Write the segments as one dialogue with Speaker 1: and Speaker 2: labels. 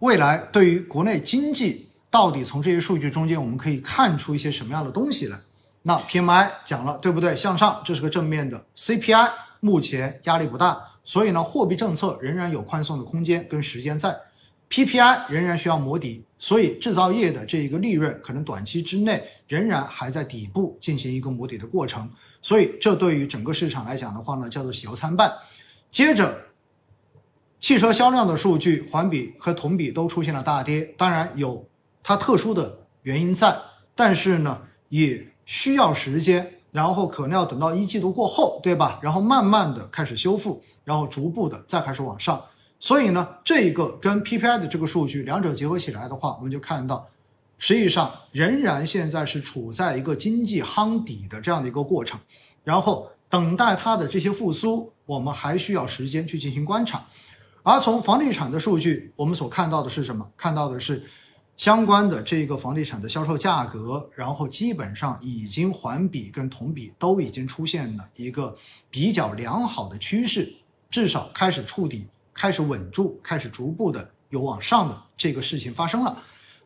Speaker 1: 未来对于国内经济到底从这些数据中间我们可以看出一些什么样的东西来？那 PMI 讲了对不对？向上，这是个正面的。CPI 目前压力不大，所以呢，货币政策仍然有宽松的空间跟时间在。PPI 仍然需要磨底，所以制造业的这一个利润可能短期之内仍然还在底部进行一个磨底的过程。所以这对于整个市场来讲的话呢，叫做喜忧参半。接着，汽车销量的数据环比和同比都出现了大跌，当然有它特殊的原因在，但是呢，也。需要时间，然后可能要等到一季度过后，对吧？然后慢慢的开始修复，然后逐步的再开始往上。所以呢，这一个跟 PPI 的这个数据两者结合起来的话，我们就看到，实际上仍然现在是处在一个经济夯底的这样的一个过程。然后等待它的这些复苏，我们还需要时间去进行观察。而从房地产的数据，我们所看到的是什么？看到的是。相关的这个房地产的销售价格，然后基本上已经环比跟同比都已经出现了一个比较良好的趋势，至少开始触底，开始稳住，开始逐步的有往上的这个事情发生了。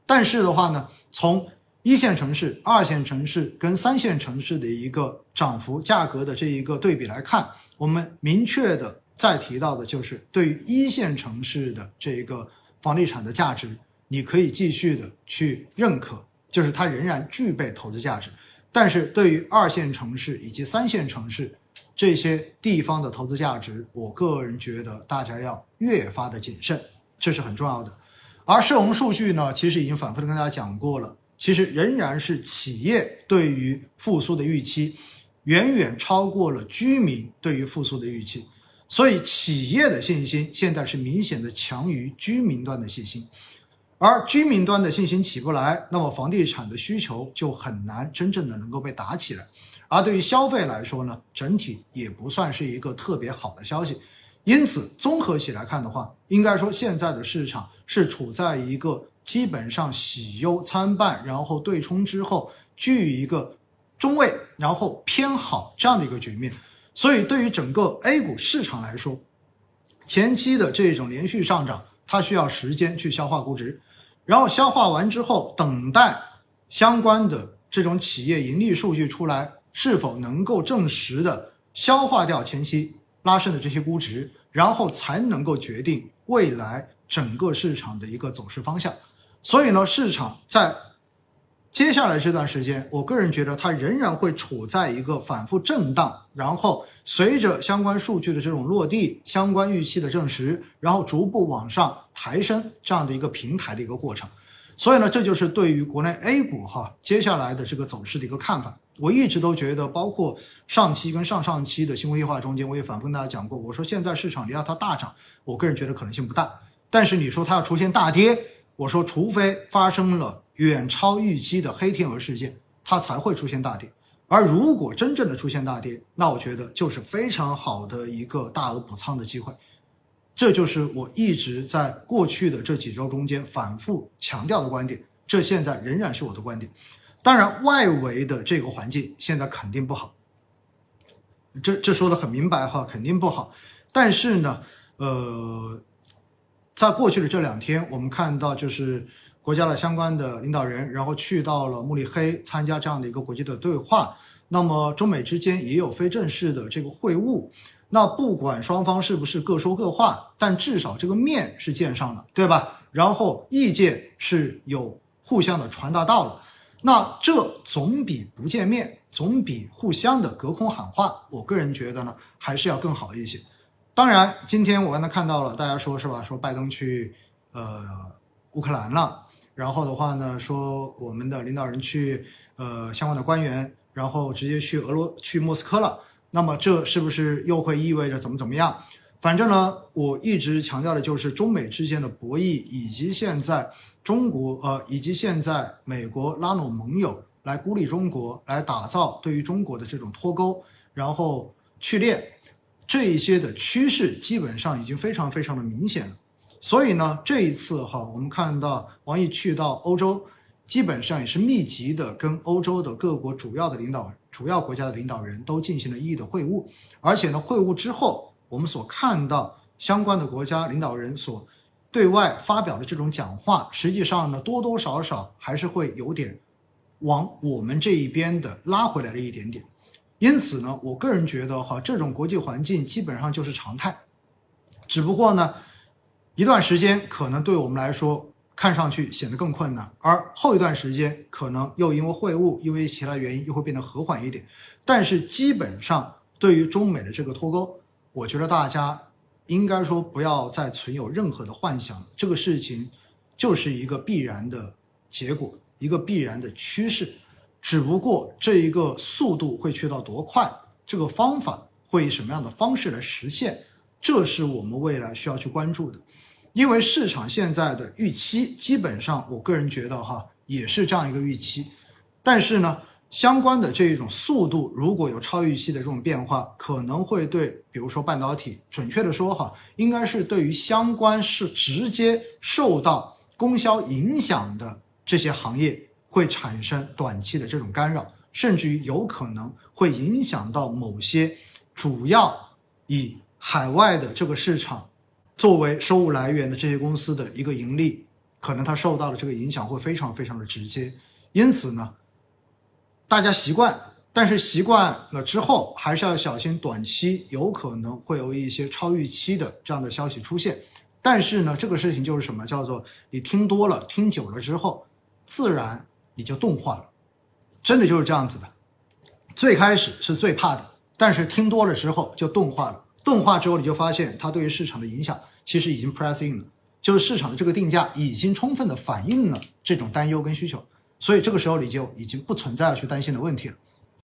Speaker 1: 但是的话呢，从一线城市、二线城市跟三线城市的一个涨幅、价格的这一个对比来看，我们明确的再提到的就是对于一线城市的这一个房地产的价值。你可以继续的去认可，就是它仍然具备投资价值。但是对于二线城市以及三线城市这些地方的投资价值，我个人觉得大家要越发的谨慎，这是很重要的。而社融数据呢，其实已经反复的跟大家讲过了，其实仍然是企业对于复苏的预期远远超过了居民对于复苏的预期，所以企业的信心现在是明显的强于居民端的信心。而居民端的信心起不来，那么房地产的需求就很难真正的能够被打起来。而对于消费来说呢，整体也不算是一个特别好的消息。因此，综合起来看的话，应该说现在的市场是处在一个基本上喜忧参半，然后对冲之后居于一个中位，然后偏好这样的一个局面。所以，对于整个 A 股市场来说，前期的这种连续上涨，它需要时间去消化估值。然后消化完之后，等待相关的这种企业盈利数据出来，是否能够证实的消化掉前期拉升的这些估值，然后才能够决定未来整个市场的一个走势方向。所以呢，市场在。接下来这段时间，我个人觉得它仍然会处在一个反复震荡，然后随着相关数据的这种落地、相关预期的证实，然后逐步往上抬升这样的一个平台的一个过程。所以呢，这就是对于国内 A 股哈接下来的这个走势的一个看法。我一直都觉得，包括上期跟上上期的新闻夜话中间，我也反复跟大家讲过，我说现在市场你要它大涨，我个人觉得可能性不大。但是你说它要出现大跌，我说除非发生了。远超预期的黑天鹅事件，它才会出现大跌。而如果真正的出现大跌，那我觉得就是非常好的一个大额补仓的机会。这就是我一直在过去的这几周中间反复强调的观点，这现在仍然是我的观点。当然，外围的这个环境现在肯定不好，这这说的很明白哈，肯定不好。但是呢，呃，在过去的这两天，我们看到就是。国家的相关的领导人，然后去到了慕尼黑参加这样的一个国际的对话。那么中美之间也有非正式的这个会晤。那不管双方是不是各说各话，但至少这个面是见上了，对吧？然后意见是有互相的传达到了。那这总比不见面，总比互相的隔空喊话，我个人觉得呢，还是要更好一些。当然，今天我刚才看到了，大家说是吧？说拜登去呃乌克兰了。然后的话呢，说我们的领导人去，呃，相关的官员，然后直接去俄罗去莫斯科了。那么这是不是又会意味着怎么怎么样？反正呢，我一直强调的就是中美之间的博弈，以及现在中国呃，以及现在美国拉拢盟友来孤立中国，来打造对于中国的这种脱钩，然后去练这一些的趋势，基本上已经非常非常的明显了。所以呢，这一次哈，我们看到王毅去到欧洲，基本上也是密集的跟欧洲的各国主要的领导、主要国家的领导人都进行了一一的会晤。而且呢，会晤之后，我们所看到相关的国家领导人所对外发表的这种讲话，实际上呢，多多少少还是会有点往我们这一边的拉回来了一点点。因此呢，我个人觉得哈，这种国际环境基本上就是常态，只不过呢，一段时间可能对我们来说看上去显得更困难，而后一段时间可能又因为会晤，因为其他原因又会变得和缓一点。但是基本上对于中美的这个脱钩，我觉得大家应该说不要再存有任何的幻想，这个事情就是一个必然的结果，一个必然的趋势。只不过这一个速度会去到多快，这个方法会以什么样的方式来实现，这是我们未来需要去关注的。因为市场现在的预期，基本上我个人觉得哈，也是这样一个预期。但是呢，相关的这一种速度如果有超预期的这种变化，可能会对，比如说半导体，准确的说哈，应该是对于相关是直接受到供销影响的这些行业。会产生短期的这种干扰，甚至于有可能会影响到某些主要以海外的这个市场作为收入来源的这些公司的一个盈利，可能它受到的这个影响会非常非常的直接。因此呢，大家习惯，但是习惯了之后，还是要小心短期有可能会有一些超预期的这样的消息出现。但是呢，这个事情就是什么？叫做你听多了、听久了之后，自然。你就钝化了，真的就是这样子的。最开始是最怕的，但是听多了之后就钝化了。钝化之后，你就发现它对于市场的影响其实已经 press in 了，就是市场的这个定价已经充分的反映了这种担忧跟需求，所以这个时候你就已经不存在要去担心的问题了。